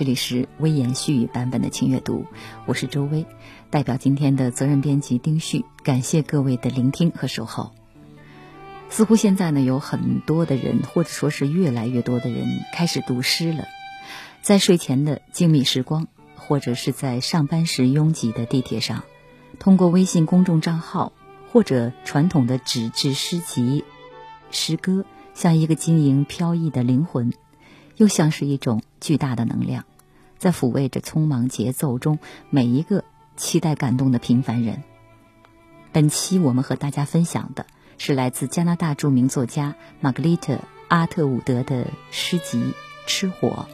这里是微言细语版本的轻阅读，我是周薇，代表今天的责任编辑丁旭，感谢各位的聆听和守候。似乎现在呢，有很多的人，或者说是越来越多的人开始读诗了，在睡前的静谧时光，或者是在上班时拥挤的地铁上，通过微信公众账号或者传统的纸质诗集，诗歌像一个晶莹飘逸的灵魂。又像是一种巨大的能量，在抚慰着匆忙节奏中每一个期待感动的平凡人。本期我们和大家分享的是来自加拿大著名作家玛格丽特·阿特伍德的诗集《吃火》。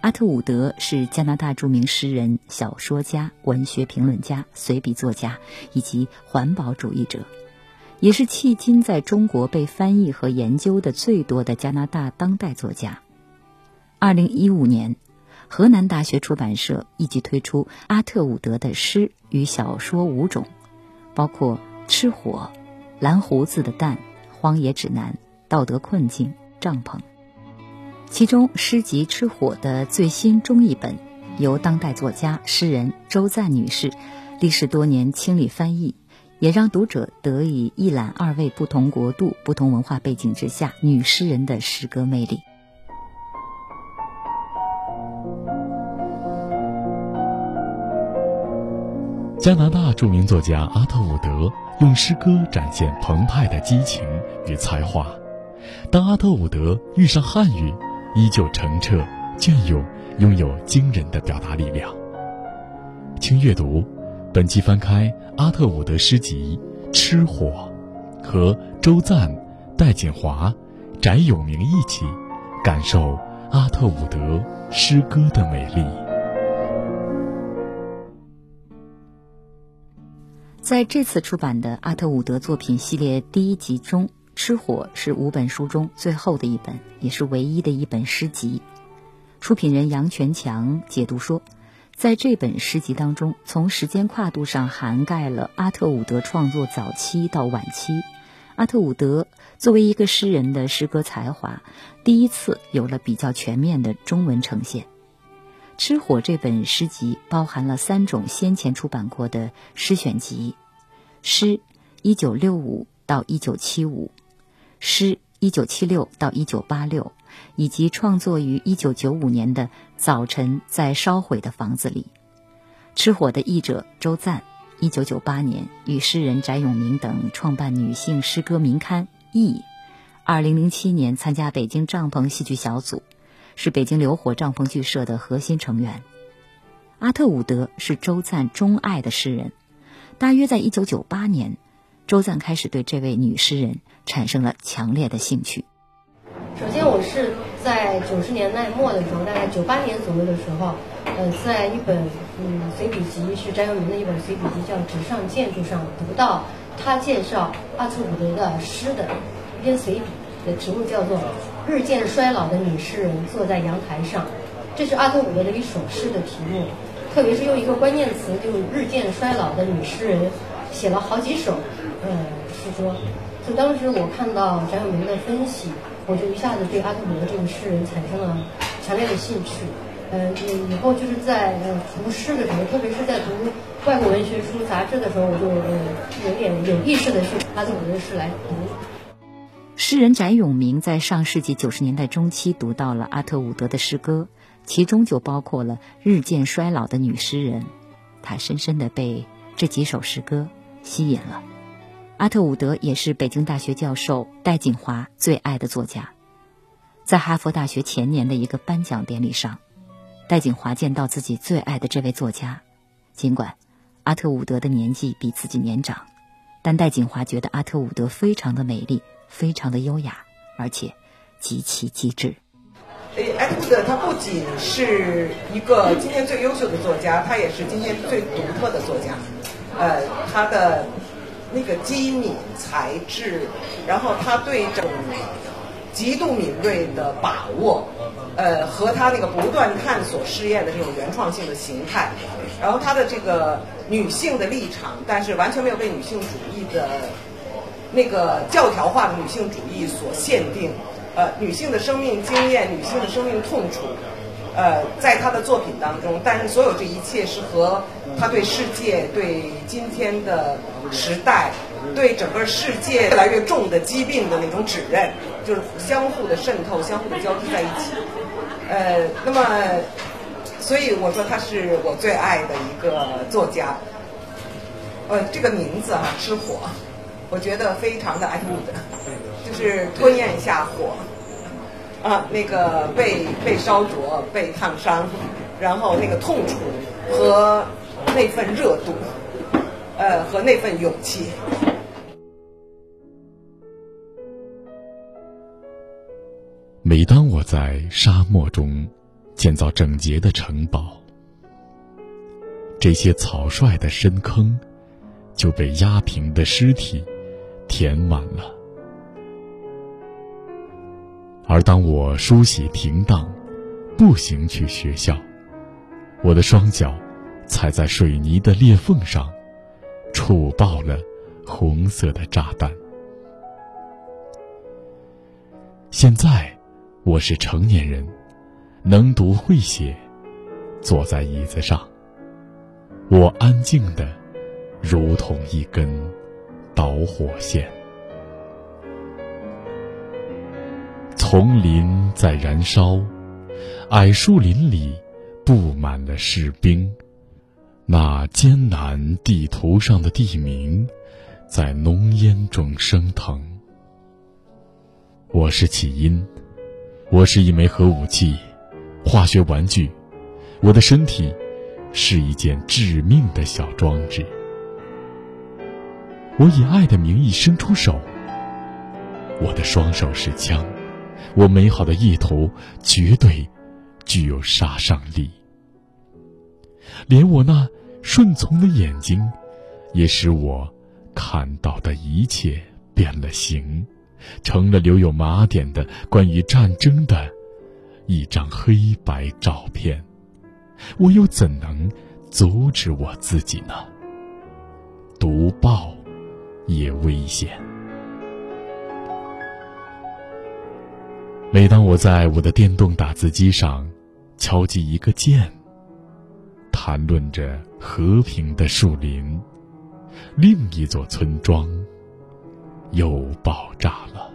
阿特伍德是加拿大著名诗人、小说家、文学评论家、随笔作家以及环保主义者。也是迄今在中国被翻译和研究的最多的加拿大当代作家。二零一五年，河南大学出版社一举推出阿特伍德的诗与小说五种，包括《吃火》《蓝胡子的蛋》《荒野指南》《道德困境》《帐篷》。其中诗集《吃火》的最新中译本，由当代作家诗人周赞女士历时多年倾力翻译，也让读者得以一览二位不同国度、不同文化背景之下女诗人的诗歌魅力。加拿大著名作家阿特伍德用诗歌展现澎湃的激情与才华。当阿特伍德遇上汉语，依旧澄澈隽永，拥有惊人的表达力量。请阅读，本期翻开阿特伍德诗集《吃火》，和周赞、戴锦华、翟永明一起感受阿特伍德诗歌的美丽。在这次出版的阿特伍德作品系列第一集中，《吃火》是五本书中最后的一本，也是唯一的一本诗集。出品人杨全强解读说，在这本诗集当中，从时间跨度上涵盖了阿特伍德创作早期到晚期。阿特伍德作为一个诗人的诗歌才华，第一次有了比较全面的中文呈现。《吃火》这本诗集包含了三种先前出版过的诗选集：诗一九六五到一九七五，诗一九七六到一九八六，以及创作于一九九五年的《早晨在烧毁的房子里》。《吃火》的译者周赞，一九九八年与诗人翟永明等创办女性诗歌名刊《意》，二零零七年参加北京帐篷戏剧小组。是北京流火帐篷剧社的核心成员，阿特伍德是周赞钟爱的诗人。大约在一九九八年，周赞开始对这位女诗人产生了强烈的兴趣。首先，我是在九十年代末的时候，大概九八年左右的时候，呃，在一本嗯随笔集，是翟永明的一本随笔集，叫《纸上建筑》上读到他介绍阿特伍德的诗的一篇随笔。的题目叫做《日渐衰老的女诗人坐在阳台上》，这是阿特伍德的一首诗的题目，特别是用一个关键词，就“日渐衰老的女诗人”，写了好几首，呃，诗歌。就当时我看到翟永明的分析，我就一下子对阿特伍德这个诗人产生了强烈的兴趣。呃，以后就是在呃读诗的时候，特别是在读外国文学书、杂志的时候，我就呃有点有意识的去阿特伍德的诗来读。诗人翟永明在上世纪九十年代中期读到了阿特伍德的诗歌，其中就包括了日渐衰老的女诗人，他深深的被这几首诗歌吸引了。阿特伍德也是北京大学教授戴锦华最爱的作家，在哈佛大学前年的一个颁奖典礼上，戴锦华见到自己最爱的这位作家，尽管阿特伍德的年纪比自己年长，但戴锦华觉得阿特伍德非常的美丽。非常的优雅，而且极其机智。所以，阿图的他不仅是一个今天最优秀的作家，他也是今天最独特的作家。呃，他的那个机敏才智，然后他对这种极度敏锐的把握，呃，和他那个不断探索试验的这种原创性的形态，然后他的这个女性的立场，但是完全没有被女性主义的那个教条化的女性主义所限定。呃，女性的生命经验，女性的生命痛楚，呃，在他的作品当中，但是所有这一切是和他对世界、对今天的时代、对整个世界越来越重的疾病的那种指认，就是相互的渗透、相互的交织在一起。呃，那么，所以我说他是我最爱的一个作家。呃，这个名字啊，吃火，我觉得非常的 at wood。就是吞咽一下火，啊，那个被被烧灼、被烫伤，然后那个痛楚和那份热度，呃，和那份勇气。每当我在沙漠中建造整洁的城堡，这些草率的深坑就被压平的尸体填满了。而当我梳洗停当，步行去学校，我的双脚踩在水泥的裂缝上，触爆了红色的炸弹。现在我是成年人，能读会写，坐在椅子上，我安静的，如同一根导火线。丛林在燃烧，矮树林里布满了士兵。那艰难地图上的地名，在浓烟中升腾。我是起因，我是一枚核武器，化学玩具。我的身体是一件致命的小装置。我以爱的名义伸出手，我的双手是枪。我美好的意图绝对具有杀伤力，连我那顺从的眼睛，也使我看到的一切变了形，成了留有麻点的关于战争的一张黑白照片。我又怎能阻止我自己呢？读报也危险。每当我在我的电动打字机上敲击一个键，谈论着和平的树林，另一座村庄又爆炸了。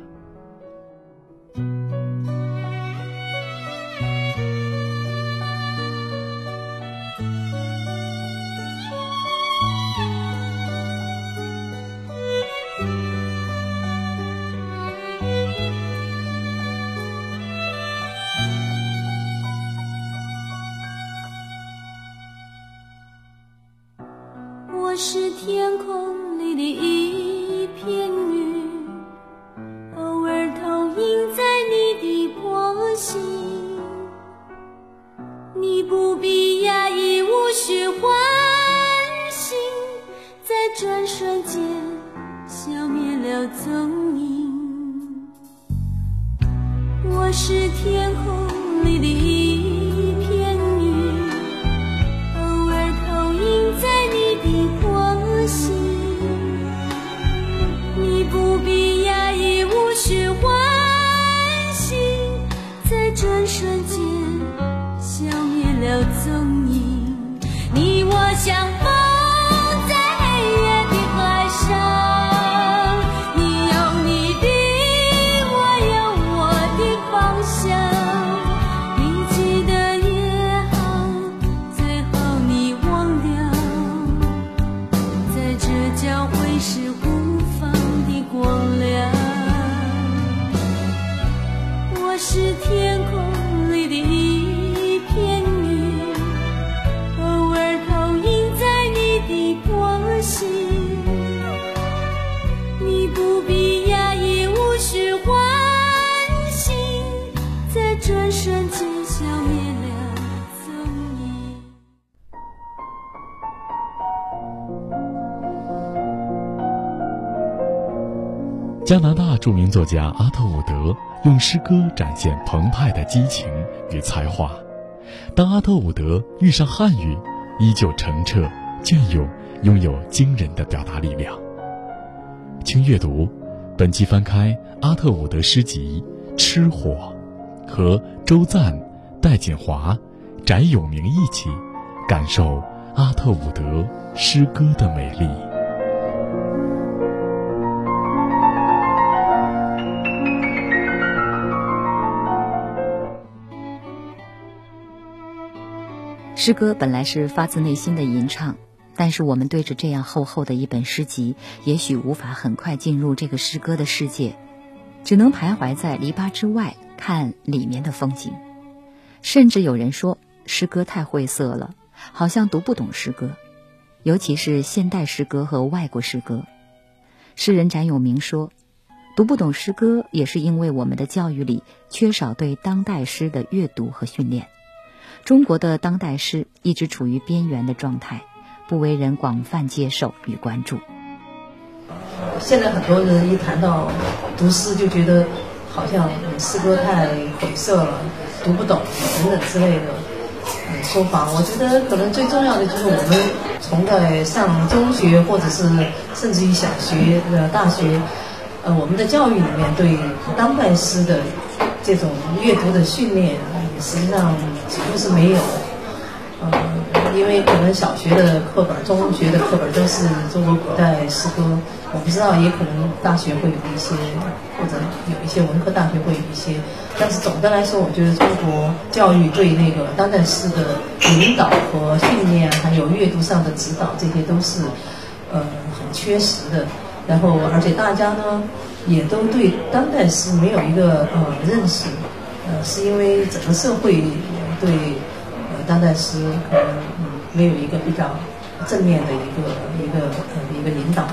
加拿大著名作家阿特伍德用诗歌展现澎湃的激情与才华。当阿特伍德遇上汉语，依旧澄澈隽永，拥有惊人的表达力量。请阅读，本期翻开阿特伍德诗集《吃火》，和周赞、戴锦华、翟永明一起感受阿特伍德诗歌的美丽。诗歌本来是发自内心的吟唱，但是我们对着这样厚厚的一本诗集，也许无法很快进入这个诗歌的世界，只能徘徊在篱笆之外看里面的风景。甚至有人说，诗歌太晦涩了，好像读不懂诗歌，尤其是现代诗歌和外国诗歌。诗人展永明说，读不懂诗歌，也是因为我们的教育里缺少对当代诗的阅读和训练。中国的当代诗一直处于边缘的状态，不为人广泛接受与关注。现在很多人一谈到读诗，就觉得好像诗歌太晦涩了，读不懂等等之类的说法。我觉得可能最重要的就是我们从在上中学，或者是甚至于小学、呃大学，呃我们的教育里面对当代诗的这种阅读的训练。实际上几乎是没有，呃，因为可能小学的课本、中学的课本都是中国古代诗歌，我不知道，也可能大学会有一些，或者有一些文科大学会有一些，但是总的来说，我觉得中国教育对那个当代诗的引导和训练，还有阅读上的指导，这些都是呃很缺失的。然后，而且大家呢，也都对当代诗没有一个呃认识。呃，是因为整个社会对呃当代诗可能嗯没有一个比较正面的一个一个呃一个引导，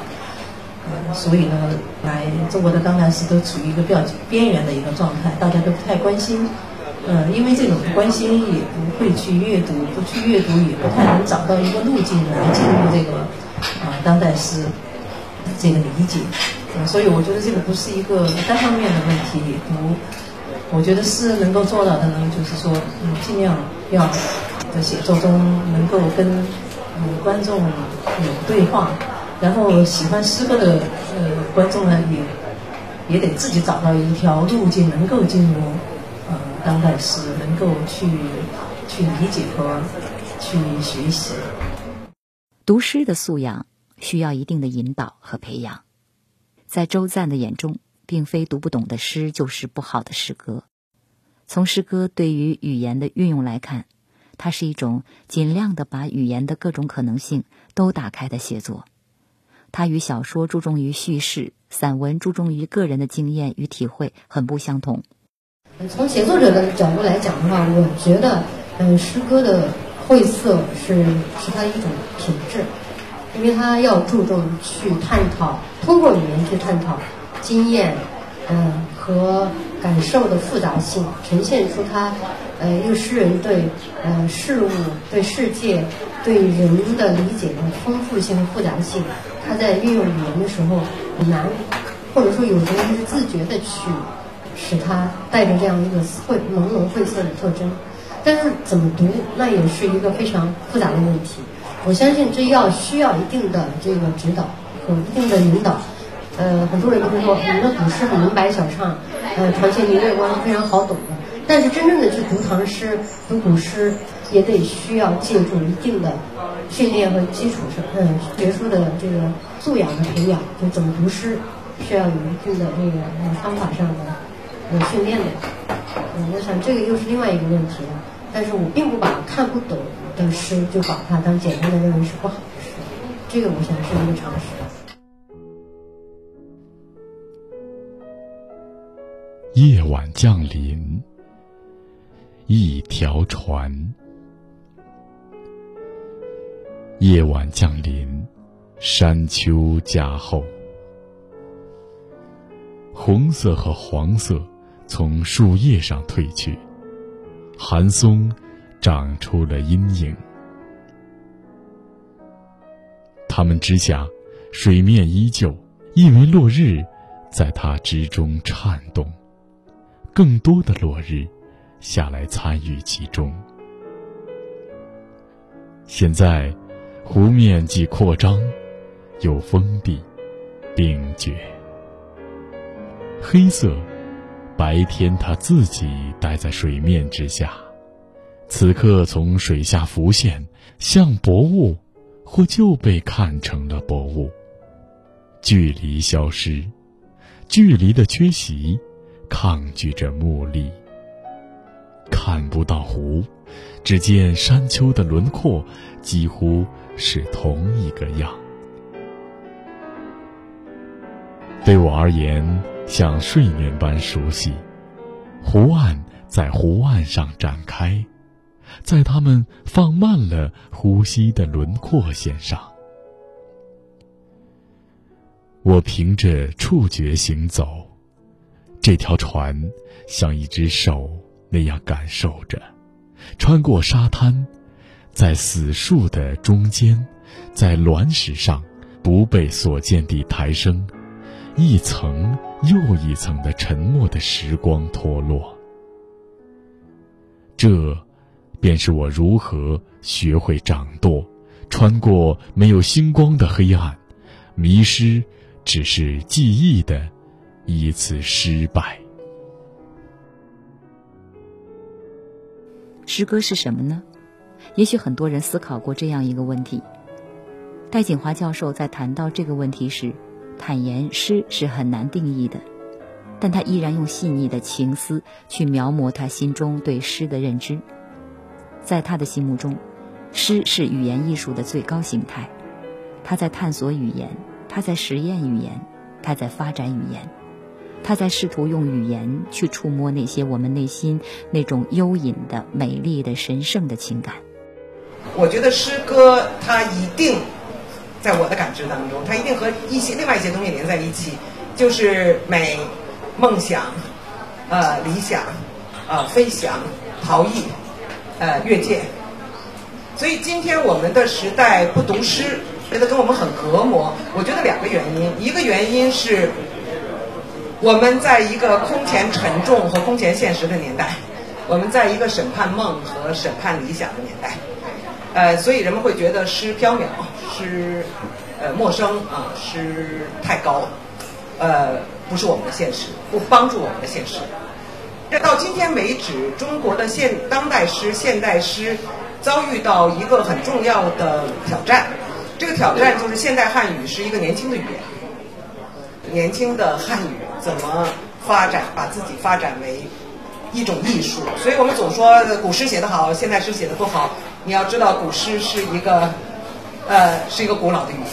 呃，所以呢，来中国的当代诗都处于一个比较边缘的一个状态，大家都不太关心，呃，因为这种不关心也不会去阅读，不去阅读也不太能找到一个路径来进入这个啊当代诗这个理解，所以我觉得这个不是一个单方面的问题，也不。我觉得诗能够做到的呢，就是说，嗯，尽量要在写作中能够跟嗯观众有对话，然后喜欢诗歌的呃观众呢，也也得自己找到一条路径，能够进入呃当代诗，能够去去理解和去学习。读诗的素养需要一定的引导和培养，在周赞的眼中。并非读不懂的诗就是不好的诗歌。从诗歌对于语言的运用来看，它是一种尽量的把语言的各种可能性都打开的写作。它与小说注重于叙事、散文注重于个人的经验与体会很不相同。从写作者的角度来讲的话，我觉得，嗯，诗歌的晦涩是是它一种品质，因为它要注重去探讨，通过语言去探讨。经验，嗯，和感受的复杂性，呈现出他，呃，一个诗人对，呃，事物、对世界、对人的理解的丰富性和复杂性。他在运用语言的时候很难，或者说有时候是自觉的去使他带着这样一个晦朦胧晦涩的特征。但是怎么读，那也是一个非常复杂的问题。我相信这要需要一定的这个指导和一定的引导。呃，很多人都会说，我们的古诗很明白小畅，呃，传些明月光非常好懂的。但是真正的去读唐诗、读古诗，也得需要借助一定的训练和基础上，嗯，学术的这个素养的培养。就怎么读诗，需要有一定的这个方法上的呃训练的。嗯，我想这个又是另外一个问题了。但是我并不把看不懂的诗就把它当简单的认为是不好的诗，这个我想是一个常识。夜晚降临，一条船。夜晚降临，山丘加厚，红色和黄色从树叶上褪去，寒松长出了阴影。它们之下，水面依旧，一枚落日在它之中颤动，更多的落日下来参与其中。现在，湖面既扩张，又封闭，冰绝。黑色，白天它自己待在水面之下，此刻从水下浮现，像薄雾，或就被看成了薄雾。距离消失。距离的缺席，抗拒着目力。看不到湖，只见山丘的轮廓几乎是同一个样。对我而言，像睡眠般熟悉。湖岸在湖岸上展开，在它们放慢了呼吸的轮廓线上。我凭着触觉行走，这条船像一只手那样感受着，穿过沙滩，在死树的中间，在卵石上不被所见地抬升，一层又一层的沉默的时光脱落。这，便是我如何学会掌舵，穿过没有星光的黑暗，迷失。只是记忆的一次失败。诗歌是什么呢？也许很多人思考过这样一个问题。戴锦华教授在谈到这个问题时，坦言诗是很难定义的，但他依然用细腻的情思去描摹他心中对诗的认知。在他的心目中，诗是语言艺术的最高形态。他在探索语言。他在实验语言，他在发展语言，他在试图用语言去触摸那些我们内心那种幽隐的、美丽的、神圣的情感。我觉得诗歌它一定在我的感知当中，它一定和一些另外一些东西连在一起，就是美、梦想、呃理想、呃飞翔、逃逸、呃越界。所以今天我们的时代不读诗。觉得跟我们很隔膜。我觉得两个原因，一个原因是我们在一个空前沉重和空前现实的年代，我们在一个审判梦和审判理想的年代，呃，所以人们会觉得诗缥缈，诗呃陌生啊，诗太高，呃，不是我们的现实，不帮助我们的现实。这到今天为止，中国的现当代诗、现代诗遭遇到一个很重要的挑战。这个挑战就是现代汉语是一个年轻的语言，年轻的汉语怎么发展，把自己发展为一种艺术？所以我们总说古诗写得好，现代诗写得不好。你要知道，古诗是一个，呃，是一个古老的语言，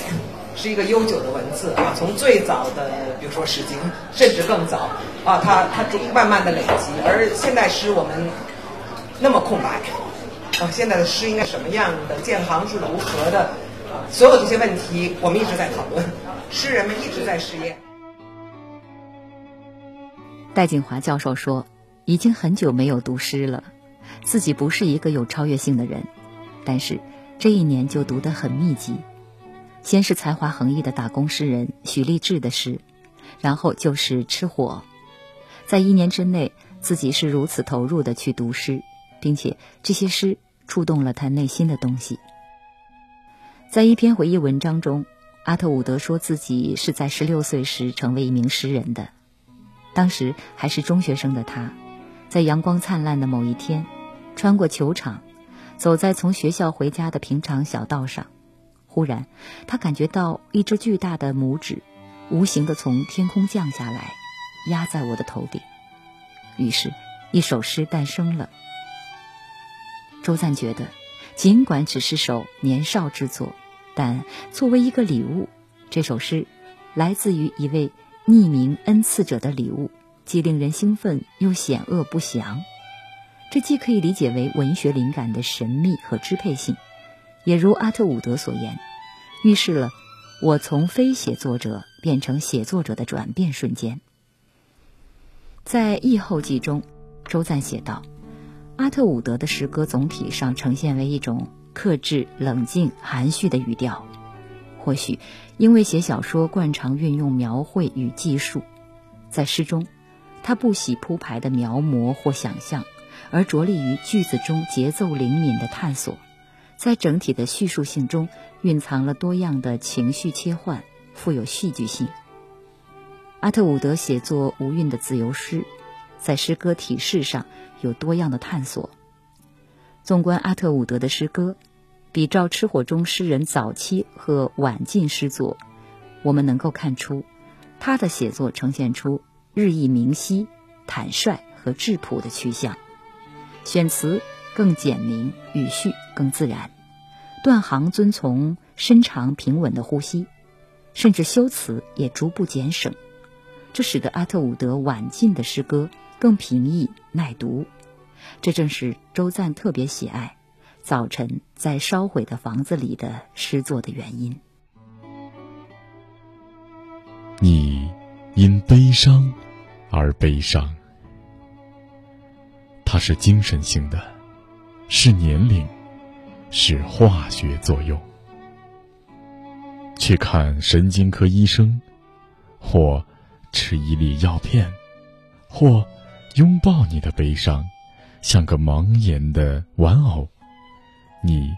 是一个悠久的文字啊。从最早的，比如说《诗经》，甚至更早啊，它它慢慢的累积。而现代诗我们那么空白啊，现在的诗应该什么样的？建行是如何的？所有这些问题，我们一直在讨论，诗人们一直在试验。戴锦华教授说：“已经很久没有读诗了，自己不是一个有超越性的人，但是这一年就读得很密集。先是才华横溢的打工诗人许立志的诗，然后就是《吃火》。在一年之内，自己是如此投入的去读诗，并且这些诗触动了他内心的东西。”在一篇回忆文章中，阿特伍德说自己是在十六岁时成为一名诗人的。当时还是中学生的他，在阳光灿烂的某一天，穿过球场，走在从学校回家的平常小道上，忽然，他感觉到一只巨大的拇指，无形的从天空降下来，压在我的头顶。于是，一首诗诞生了。周赞觉得。尽管只是首年少之作，但作为一个礼物，这首诗来自于一位匿名恩赐者的礼物，既令人兴奋又险恶不祥。这既可以理解为文学灵感的神秘和支配性，也如阿特伍德所言，预示了我从非写作者变成写作者的转变瞬间。在译后记中，周赞写道。阿特伍德的诗歌总体上呈现为一种克制、冷静、含蓄的语调，或许因为写小说惯常运用描绘与记述，在诗中，他不喜铺排的描摹或想象，而着力于句子中节奏灵敏的探索，在整体的叙述性中蕴藏了多样的情绪切换，富有戏剧性。阿特伍德写作无韵的自由诗，在诗歌体式上有多样的探索。纵观阿特伍德的诗歌，比照《吃火》中诗人早期和晚近诗作，我们能够看出，他的写作呈现出日益明晰、坦率和质朴的趋向。选词更简明，语序更自然，断行遵从深长平稳的呼吸，甚至修辞也逐步减省，这使得阿特伍德晚近的诗歌更平易耐读。这正是周赞特别喜爱《早晨在烧毁的房子里》的诗作的原因。你因悲伤而悲伤，它是精神性的，是年龄，是化学作用。去看神经科医生，或吃一粒药片，或拥抱你的悲伤。像个盲眼的玩偶，你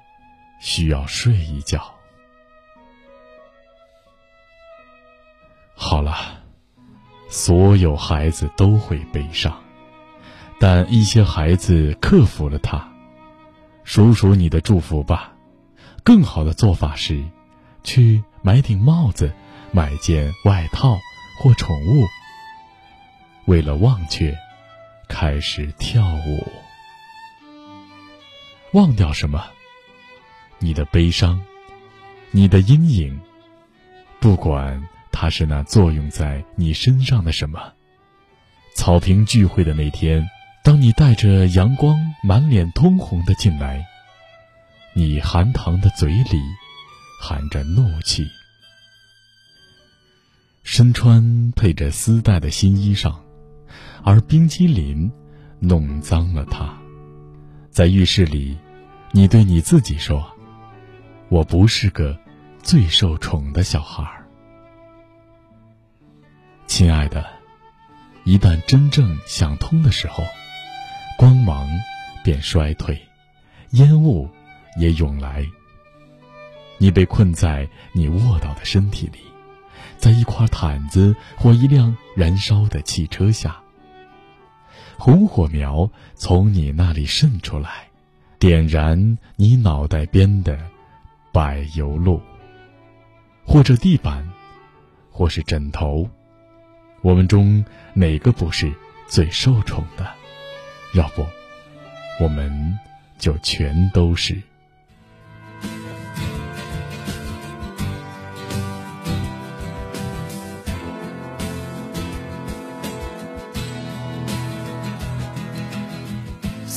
需要睡一觉。好了，所有孩子都会悲伤，但一些孩子克服了它。数数你的祝福吧。更好的做法是，去买顶帽子，买件外套或宠物。为了忘却。开始跳舞，忘掉什么？你的悲伤，你的阴影，不管它是那作用在你身上的什么。草坪聚会的那天，当你带着阳光、满脸通红的进来，你含糖的嘴里含着怒气，身穿配着丝带的新衣裳。而冰激凌弄脏了它，在浴室里，你对你自己说：“我不是个最受宠的小孩。”亲爱的，一旦真正想通的时候，光芒便衰退，烟雾也涌来。你被困在你卧倒的身体里，在一块毯子或一辆燃烧的汽车下。红火苗从你那里渗出来，点燃你脑袋边的柏油路，或者地板，或是枕头。我们中哪个不是最受宠的？要不，我们就全都是。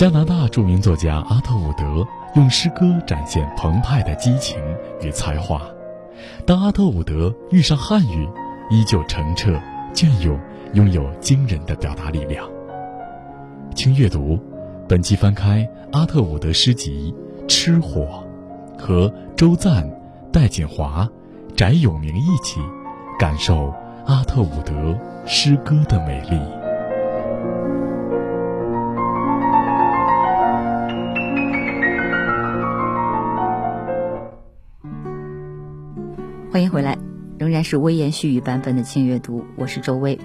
加拿大著名作家阿特伍德用诗歌展现澎湃的激情与才华。当阿特伍德遇上汉语，依旧澄澈隽永，拥有惊人的表达力量。请阅读，本期翻开阿特伍德诗集《吃火》，和周赞、戴锦华、翟永明一起感受阿特伍德诗歌的美丽。欢迎回来，仍然是微言絮语版本的轻阅读，我是周薇。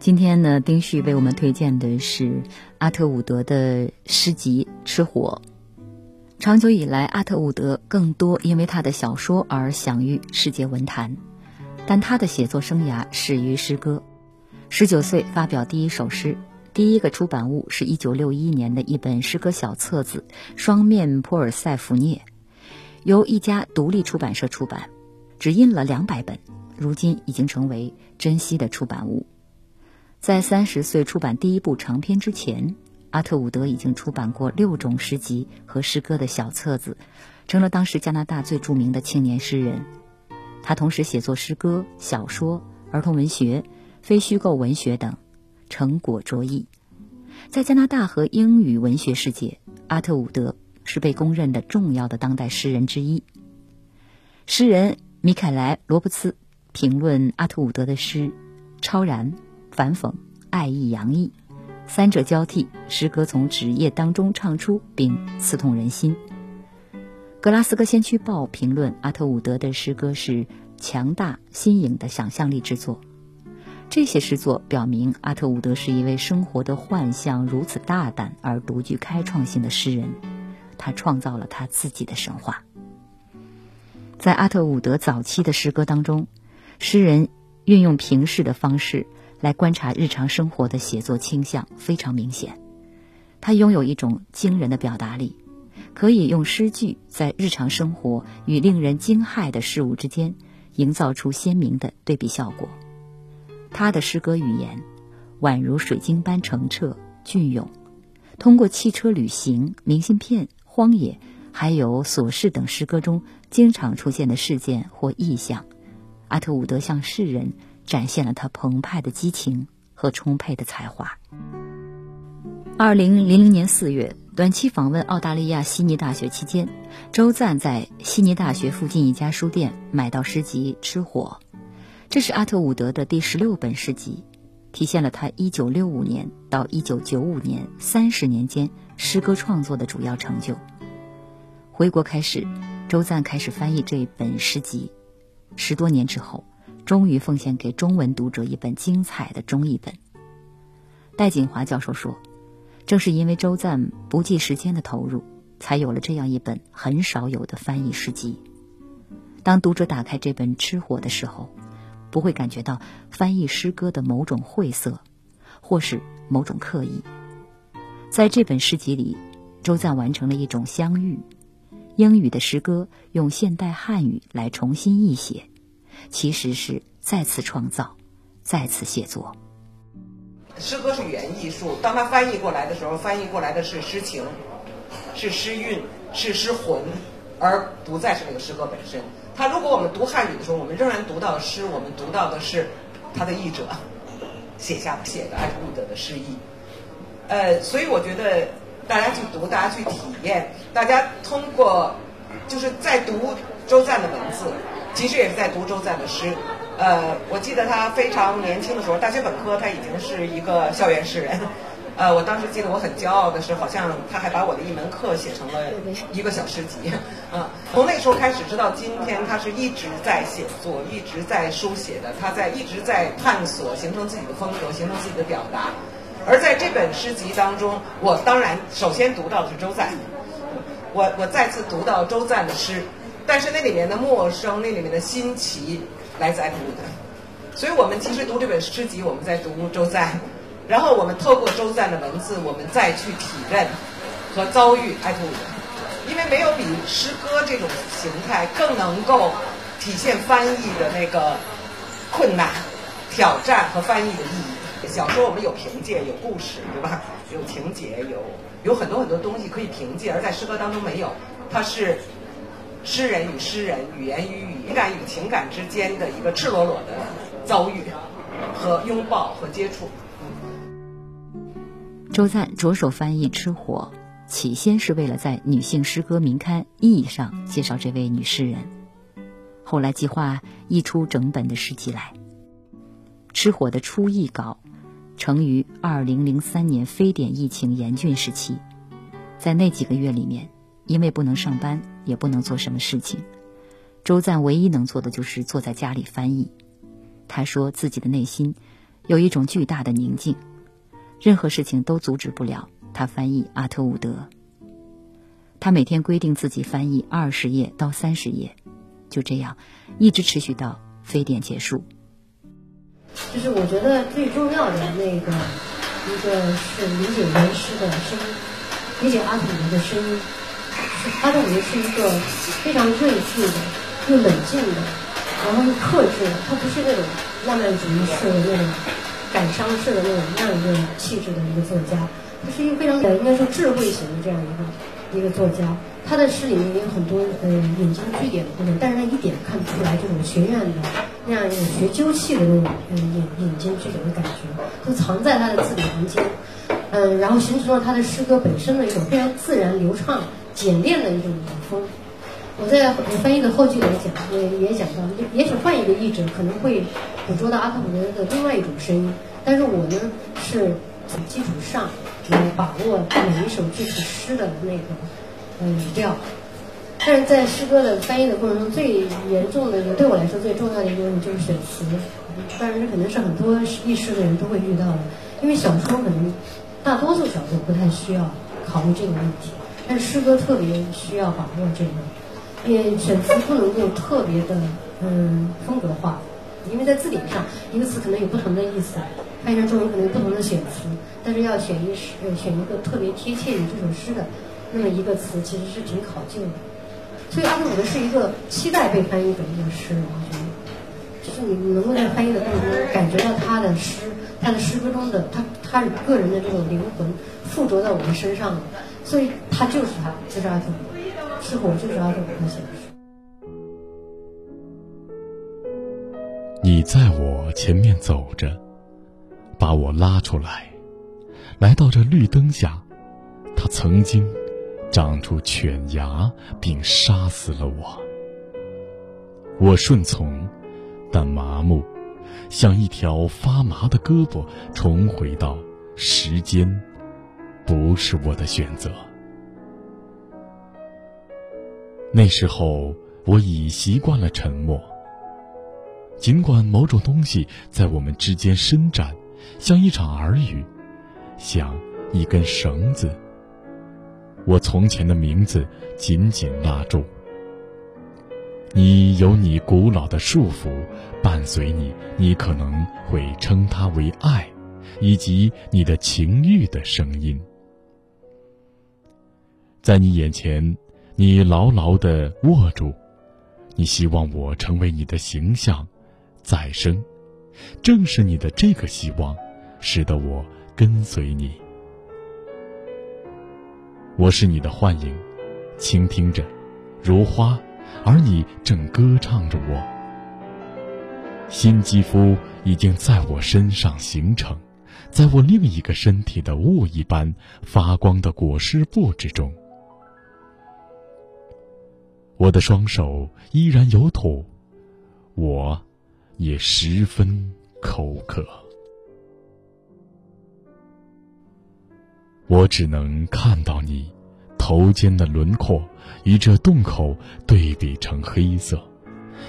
今天呢，丁旭为我们推荐的是阿特伍德的诗集《吃火》。长久以来，阿特伍德更多因为他的小说而享誉世界文坛，但他的写作生涯始于诗歌。十九岁发表第一首诗，第一个出版物是一九六一年的一本诗歌小册子《双面普尔塞福涅》，由一家独立出版社出版。只印了两百本，如今已经成为珍稀的出版物。在三十岁出版第一部长篇之前，阿特伍德已经出版过六种诗集和诗歌的小册子，成了当时加拿大最著名的青年诗人。他同时写作诗歌、小说、儿童文学、非虚构文学等，成果卓异。在加拿大和英语文学世界，阿特伍德是被公认的重要的当代诗人之一。诗人。米凯莱·罗伯茨评论阿特伍德的诗：超然、反讽、爱意洋溢，三者交替，诗歌从纸页当中唱出，并刺痛人心。格拉斯哥先驱报评论阿特伍德的诗歌是强大新颖的想象力之作。这些诗作表明，阿特伍德是一位生活的幻象如此大胆而独具开创性的诗人，他创造了他自己的神话。在阿特伍德早期的诗歌当中，诗人运用平视的方式来观察日常生活的写作倾向非常明显。他拥有一种惊人的表达力，可以用诗句在日常生活与令人惊骇的事物之间营造出鲜明的对比效果。他的诗歌语言宛如水晶般澄澈隽永，通过汽车旅行、明信片、荒野。还有琐事等诗歌中经常出现的事件或意象，阿特伍德向世人展现了他澎湃的激情和充沛的才华。二零零零年四月，短期访问澳大利亚悉尼大学期间，周赞在悉尼大学附近一家书店买到诗集《吃火》，这是阿特伍德的第十六本诗集，体现了他一九六五年到一九九五年三十年间诗歌创作的主要成就。回国开始，周赞开始翻译这本诗集。十多年之后，终于奉献给中文读者一本精彩的中译本。戴锦华教授说：“正是因为周赞不计时间的投入，才有了这样一本很少有的翻译诗集。当读者打开这本《吃火》的时候，不会感觉到翻译诗歌的某种晦涩，或是某种刻意。在这本诗集里，周赞完成了一种相遇。”英语的诗歌用现代汉语来重新译写，其实是再次创造、再次写作。诗歌是语言艺术，当它翻译过来的时候，翻译过来的是诗情，是诗韵，是诗魂，而不再是那个诗歌本身。它如果我们读汉语的时候，我们仍然读到诗，我们读到的是他的译者写下写的艾特伍德的诗意。呃，所以我觉得。大家去读，大家去体验，大家通过就是在读周赞的文字，其实也是在读周赞的诗。呃，我记得他非常年轻的时候，大学本科他已经是一个校园诗人。呃，我当时记得我很骄傲的是，好像他还把我的一门课写成了一个小诗集。嗯，从那时候开始，直到今天，他是一直在写作，一直在书写的，他在一直在探索，形成自己的风格，形成自己的表达。而在这本诗集当中，我当然首先读到的是周赞。我我再次读到周赞的诗，但是那里面的陌生，那里面的新奇，来自艾特伍德。所以我们其实读这本诗集，我们在读周赞，然后我们透过周赞的文字，我们再去体认和遭遇艾特伍德，因为没有比诗歌这种形态更能够体现翻译的那个困难、挑战和翻译的意义。小说我们有凭借，有故事，对吧？有情节，有有很多很多东西可以凭借，而在诗歌当中没有，它是诗人与诗人、语言与语情感与情感之间的一个赤裸裸的。遭遇和拥抱和接触。周赞着手翻译《吃火》，起先是为了在女性诗歌名刊意义上介绍这位女诗人，后来计划译出整本的诗集来。《吃火》的初译稿成于二零零三年非典疫情严峻时期，在那几个月里面，因为不能上班，也不能做什么事情，周赞唯一能做的就是坐在家里翻译。他说自己的内心有一种巨大的宁静，任何事情都阻止不了他翻译阿特伍德。他每天规定自己翻译二十页到三十页，就这样一直持续到非典结束。就是我觉得最重要的那个一个是理解原诗的声音，理解阿特伍德的声音。阿特伍德是一个非常睿智的又冷静的。然后又克制的，他不是那种浪漫主义式的那种感伤式的那种那样一个气质的一个作家，他是一个非常应该说智慧型的这样一个一个作家。他的诗里面也有很多呃引经据典的部分，但是他一点看不出来这种学院的那样一种学究气的那种嗯引引经据典的感觉，都藏在他的字里行间，嗯，然后形成了他的诗歌本身的一种非常自然流畅、简练的一种语风。我在我翻译的后记里讲，也也讲到，也许换一个译者可能会捕捉到阿特伍德的另外一种声音，但是我呢是从基础上来把握每一首这首诗的那个语调。但是在诗歌的翻译的过程中，最严重的一个，对我来说最重要的一个问题就是选词。当然，这可能是很多译诗的人都会遇到的，因为小说可能大多数小说不太需要考虑这个问题，但是诗歌特别需要把握这个。也选词不能够特别的嗯风格化，因为在字典上一个词可能有不同的意思，翻译成中文可能有不同的选词，但是要选一诗呃选一个特别贴切于这首诗的那么一个词，其实是挺考究的。所以阿特伍德是一个期待被翻译的一个诗人，我觉得，就是你能够在翻译的过程中感觉到他的诗，他的诗歌中的他他个人的这种灵魂附着在我们身上，所以他就是他，就是阿特伍德。是否就是阿特伍德写的诗你在我前面走着，把我拉出来，来到这绿灯下。他曾经长出犬牙，并杀死了我。我顺从，但麻木，像一条发麻的胳膊，重回到时间，不是我的选择。那时候，我已习惯了沉默。尽管某种东西在我们之间伸展，像一场耳语，像一根绳子。我从前的名字紧紧拉住。你有你古老的束缚，伴随你，你可能会称它为爱，以及你的情欲的声音，在你眼前。你牢牢地握住，你希望我成为你的形象，再生。正是你的这个希望，使得我跟随你。我是你的幻影，倾听着，如花，而你正歌唱着我。新肌肤已经在我身上形成，在我另一个身体的雾一般发光的裹尸布之中。我的双手依然有土，我也十分口渴。我只能看到你头尖的轮廓与这洞口对比成黑色，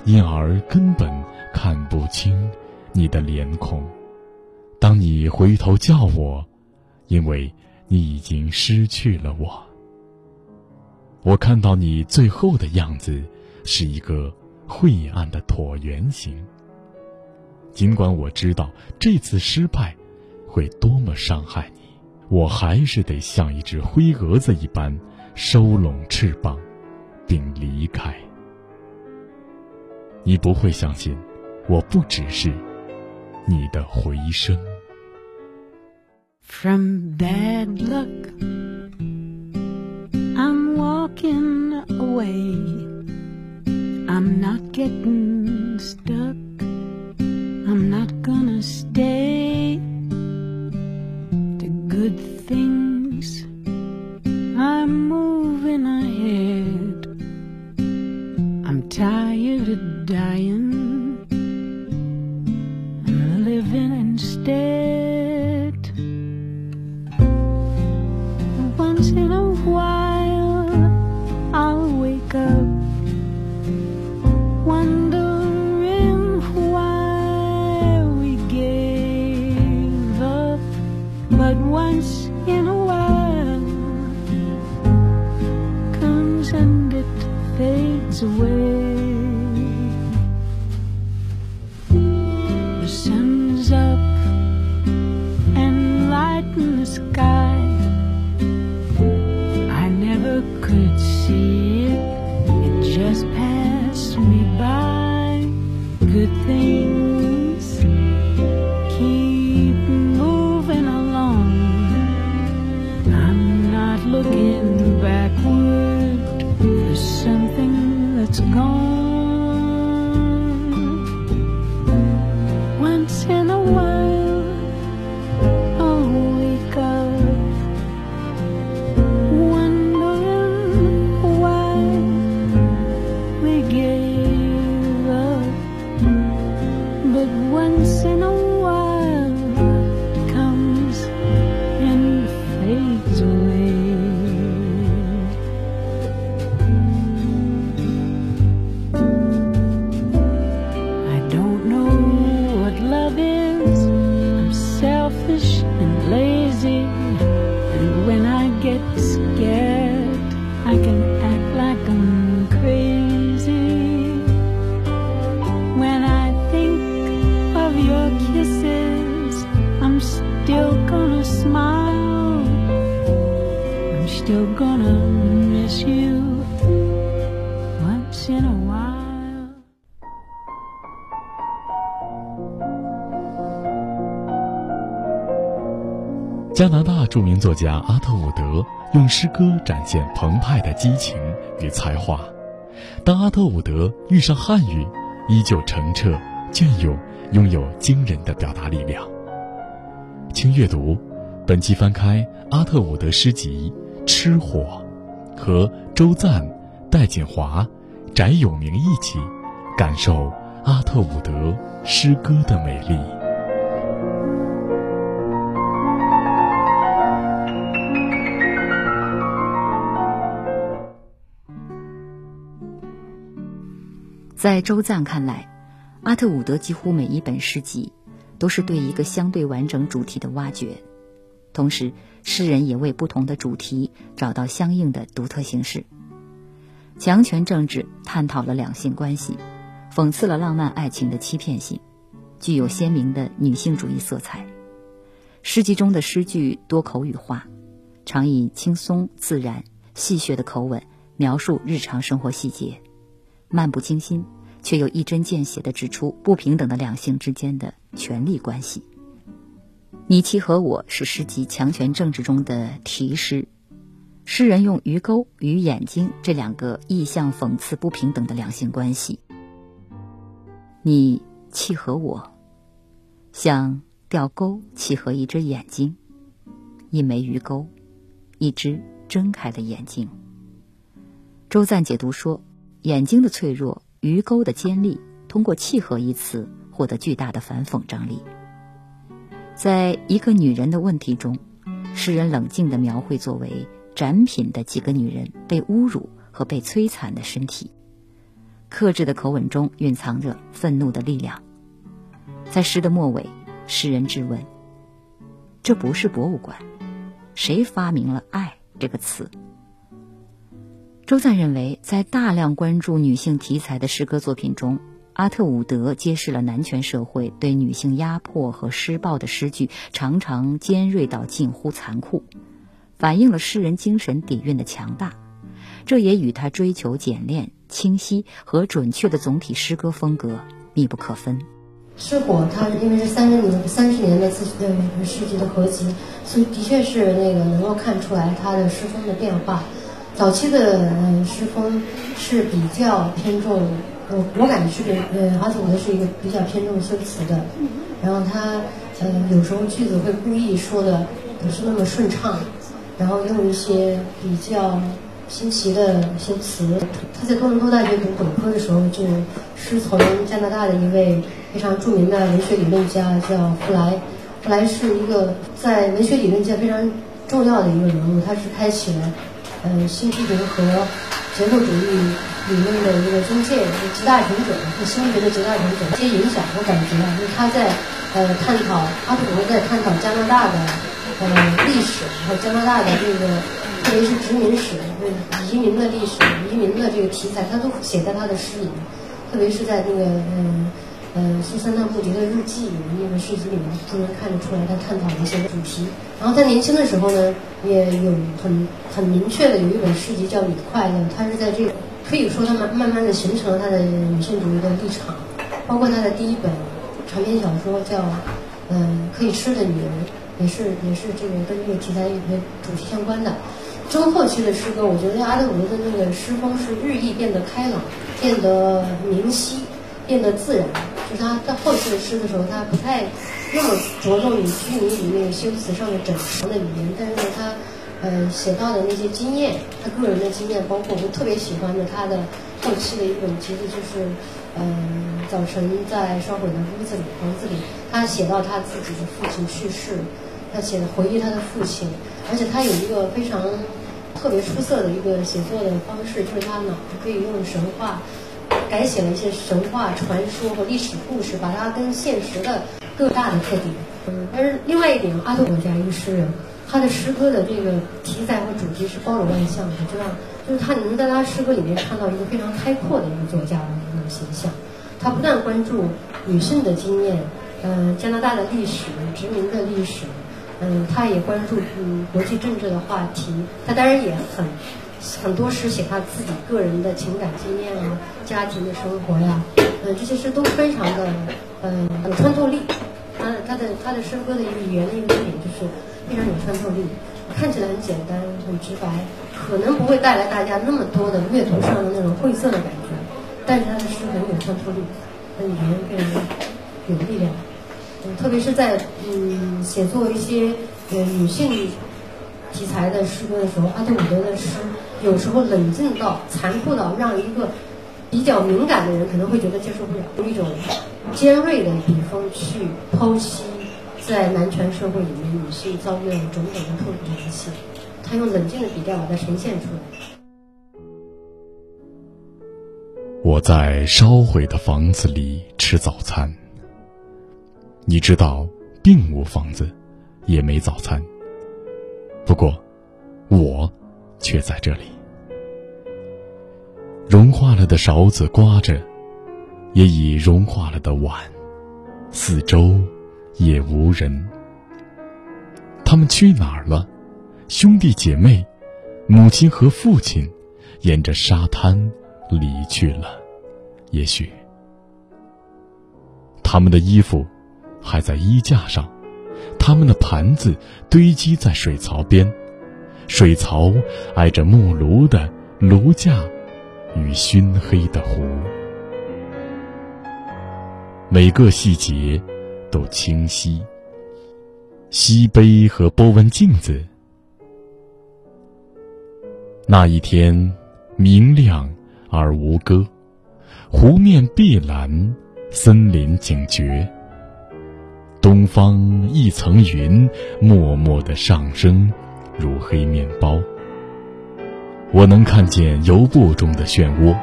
因而根本看不清你的脸孔。当你回头叫我，因为你已经失去了我。我看到你最后的样子，是一个晦暗的椭圆形。尽管我知道这次失败会多么伤害你，我还是得像一只灰蛾子一般收拢翅膀，并离开。你不会相信，我不只是你的回声。From bad luck, I'm walking away. I'm not getting stuck. I'm not gonna stay. Good things I'm moving ahead. I'm tired of dying. I'm living instead. Away. 家阿特伍德用诗歌展现澎湃的激情与才华。当阿特伍德遇上汉语，依旧澄澈、隽永，拥有惊人的表达力量。请阅读，本期翻开阿特伍德诗集《吃货》，和周赞、戴锦华、翟永明一起感受阿特伍德诗歌的美丽。在周赞看来，阿特伍德几乎每一本诗集都是对一个相对完整主题的挖掘，同时诗人也为不同的主题找到相应的独特形式。强权政治探讨了两性关系，讽刺了浪漫爱情的欺骗性，具有鲜明的女性主义色彩。诗集中的诗句多口语化，常以轻松自然、戏谑的口吻描述日常生活细节，漫不经心，却又一针见血地指出不平等的两性之间的权力关系。你妻和我是诗集强权政治中的题诗，诗人用鱼钩与眼睛这两个意象讽刺不平等的两性关系。你契合我，像钓钩契合一只眼睛，一枚鱼钩，一只睁开的眼睛。周赞解读说，眼睛的脆弱，鱼钩的尖利，通过契合一词获得巨大的反讽张力。在一个女人的问题中，诗人冷静地描绘作为展品的几个女人被侮辱和被摧残的身体，克制的口吻中蕴藏着愤怒的力量。在诗的末尾，诗人质问：“这不是博物馆，谁发明了‘爱’这个词？”周赞认为，在大量关注女性题材的诗歌作品中，阿特伍德揭示了男权社会对女性压迫和施暴的诗句常常尖锐到近乎残酷，反映了诗人精神底蕴的强大。这也与他追求简练、清晰和准确的总体诗歌风格密不可分。失火，它因为是三十年、三十年的自呃诗集的合集，所以的确是那个能够看出来他的诗风的变化。早期的呃诗风是比较偏重，呃，我感觉是比呃阿特伍德是一个比较偏重修辞的，然后他呃有时候句子会故意说的不是那么顺畅，然后用一些比较新奇的修辞。他在多伦多大学读本科的时候，就是从加拿大的一位非常著名的文学理论家叫弗莱，弗莱是一个在文学理论界非常重要的一个人物，他是开启了。呃，新批评和结构主义理论的一个中介，就集大成者，是新学的集大成者。一些影响，我感觉啊，就是他在呃探讨，阿普罗在探讨加拿大的呃历史和加拿大的这个，特别是殖民史、移民的历史、移民的这个题材，他都写在他的诗里面。特别是在那个嗯呃呃苏珊娜·布迪的日记那个诗集里面，就能看得出来他探讨的一些主题。然后他年轻的时候呢，也有很很明确的有一本诗集叫《你快乐》，他是在这个可以说他慢慢慢的形成了他的女性主义的立场，包括他的第一本长篇小说叫《嗯可以吃的女人》，也是也是这个跟这个题材也主题相关的。中后期的诗歌，我觉得阿德伍德的那个诗风是日益变得开朗，变得明晰，变得自然。他在后期的诗的时候，他不太。那么着重于拘泥于那个修辞上的整齐的语言，但是呢，他呃写到的那些经验，他个人的经验，包括我特别喜欢的他的后期的一本其实，就是嗯早晨在烧毁的屋子里房子里，他写到他自己的父亲去世，他写的回忆他的父亲，而且他有一个非常特别出色的一个写作的方式，就是他脑子可以用神话改写了一些神话传说和历史故事，把它跟现实的。各大的特点，嗯，但是另外一点，阿特伍德一个诗人，他的诗歌的这个题材和主题是包罗万象的，知道就是他能在他诗歌里面看到一个非常开阔的一个作家的一种形象。他不但关注女性的经验，嗯，加拿大的历史、殖民的历史，嗯，他也关注嗯国际政治的话题。他当然也很很多诗写他自己个人的情感经验啊，家庭的生活呀，嗯，这些诗都非常的嗯有穿透力。他他的他的诗歌的语言的一个特点就是非常有穿透力，看起来很简单很直白，可能不会带来大家那么多的阅读上的那种晦涩的感觉，但是他的诗很有穿透力，他语言非常有力量，嗯，特别是在嗯写作一些呃女性题材的诗歌的时候，阿特伍德的诗有时候冷静到残酷到让一个比较敏感的人可能会觉得接受不了，用一种。尖锐的笔锋去剖析，在男权社会里面女性遭遇的种种的痛苦一切，他用冷静的笔调把它呈现出来。我在烧毁的房子里吃早餐。你知道，并无房子，也没早餐。不过，我却在这里。融化了的勺子刮着。也已融化了的碗，四周也无人。他们去哪儿了？兄弟姐妹、母亲和父亲，沿着沙滩离去了。也许，他们的衣服还在衣架上，他们的盘子堆积在水槽边，水槽挨着木炉的炉架与熏黑的湖。每个细节都清晰。锡杯和波纹镜子，那一天明亮而无歌，湖面碧蓝，森林警觉。东方一层云默默的上升，如黑面包。我能看见油布中的漩涡。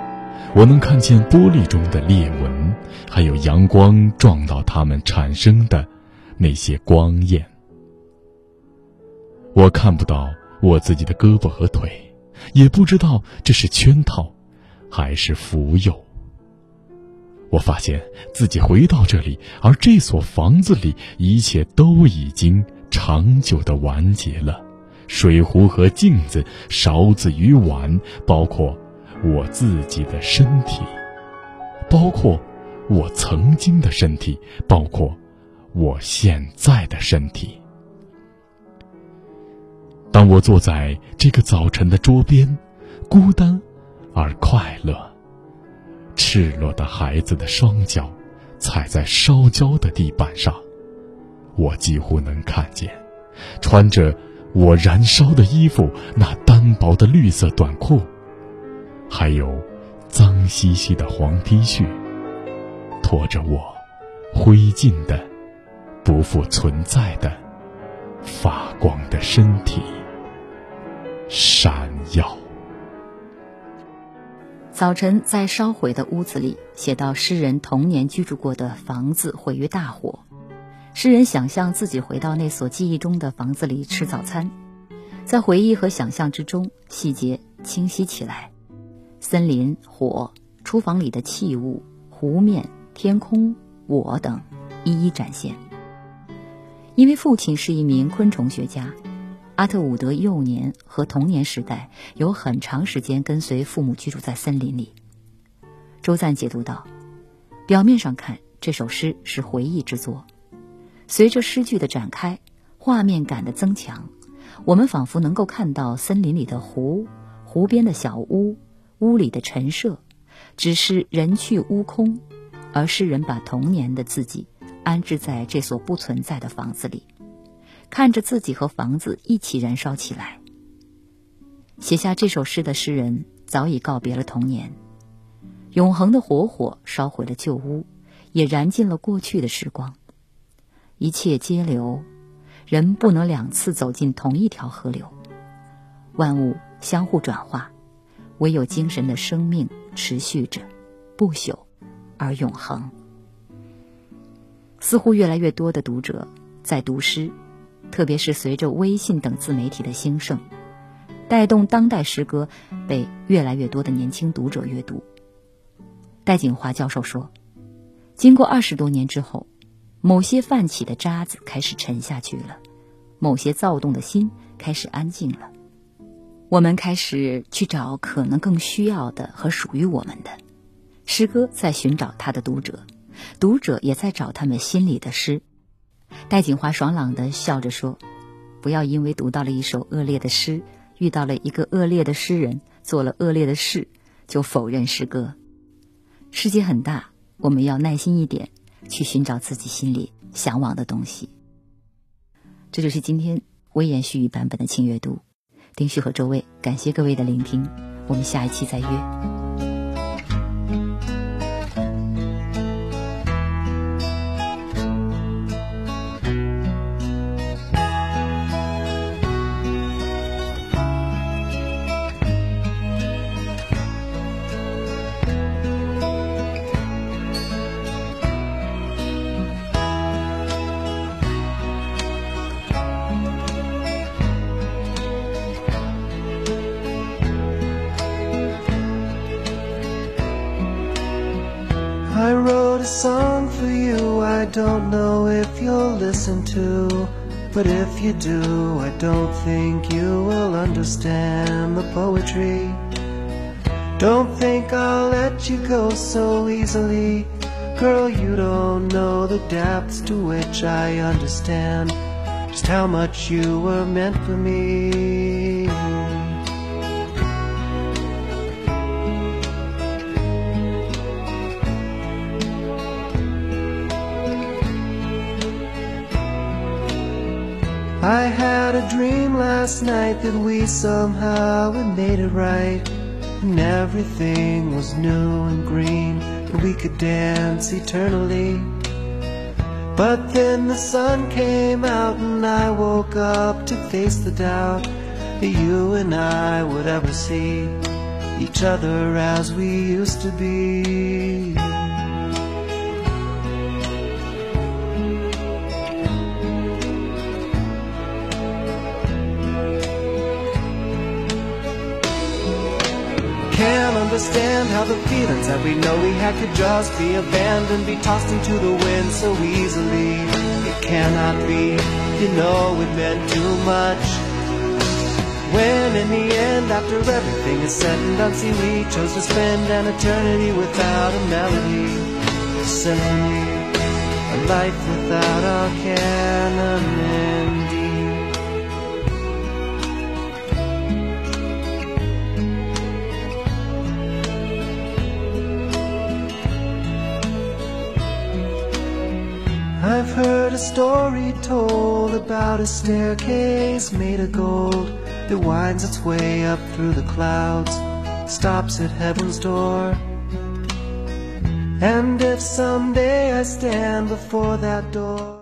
我能看见玻璃中的裂纹，还有阳光撞到它们产生的那些光焰。我看不到我自己的胳膊和腿，也不知道这是圈套，还是浮游。我发现自己回到这里，而这所房子里一切都已经长久的完结了。水壶和镜子、勺子与碗，包括我自己的身体，包括我曾经的身体，包括我现在的身体。当我坐在这个早晨的桌边，孤单而快乐。赤裸的孩子的双脚，踩在烧焦的地板上，我几乎能看见，穿着我燃烧的衣服那单薄的绿色短裤，还有脏兮兮的黄 T 恤，拖着我灰烬的、不复存在的、发光的身体，闪耀。早晨，在烧毁的屋子里，写到诗人童年居住过的房子毁于大火。诗人想象自己回到那所记忆中的房子里吃早餐，在回忆和想象之中，细节清晰起来。森林、火、厨房里的器物、湖面、天空、我等，一一展现。因为父亲是一名昆虫学家。阿特伍德幼年和童年时代有很长时间跟随父母居住在森林里。周赞解读道：“表面上看，这首诗是回忆之作，随着诗句的展开，画面感的增强，我们仿佛能够看到森林里的湖、湖边的小屋、屋里的陈设。只是人去屋空，而诗人把童年的自己安置在这所不存在的房子里。”看着自己和房子一起燃烧起来。写下这首诗的诗人早已告别了童年，永恒的火火烧毁了旧屋，也燃尽了过去的时光。一切皆流，人不能两次走进同一条河流。万物相互转化，唯有精神的生命持续着，不朽而永恒。似乎越来越多的读者在读诗。特别是随着微信等自媒体的兴盛，带动当代诗歌被越来越多的年轻读者阅读。戴锦华教授说：“经过二十多年之后，某些泛起的渣子开始沉下去了，某些躁动的心开始安静了。我们开始去找可能更需要的和属于我们的诗歌，在寻找他的读者，读者也在找他们心里的诗。”戴锦华爽朗地笑着说：“不要因为读到了一首恶劣的诗，遇到了一个恶劣的诗人，做了恶劣的事，就否认诗歌。世界很大，我们要耐心一点，去寻找自己心里向往的东西。”这就是今天微言絮语版本的轻阅读。丁旭和周薇，感谢各位的聆听，我们下一期再约。Don't know if you'll listen to. But if you do, I don't think you will understand the poetry. Don't think I'll let you go so easily. Girl, you don't know the depths to which I understand just how much you were meant for me. I had a dream last night that we somehow had made it right. And everything was new and green, and we could dance eternally. But then the sun came out, and I woke up to face the doubt that you and I would ever see each other as we used to be. Understand how the feelings that we know we had could just be abandoned, be tossed into the wind so easily. It cannot be, you know it meant too much. When in the end, after everything is said and done, see we chose to spend an eternity without a melody, a symphony, a life without our canon I've heard a story told about a staircase made of gold that winds its way up through the clouds, stops at heaven's door. And if someday I stand before that door,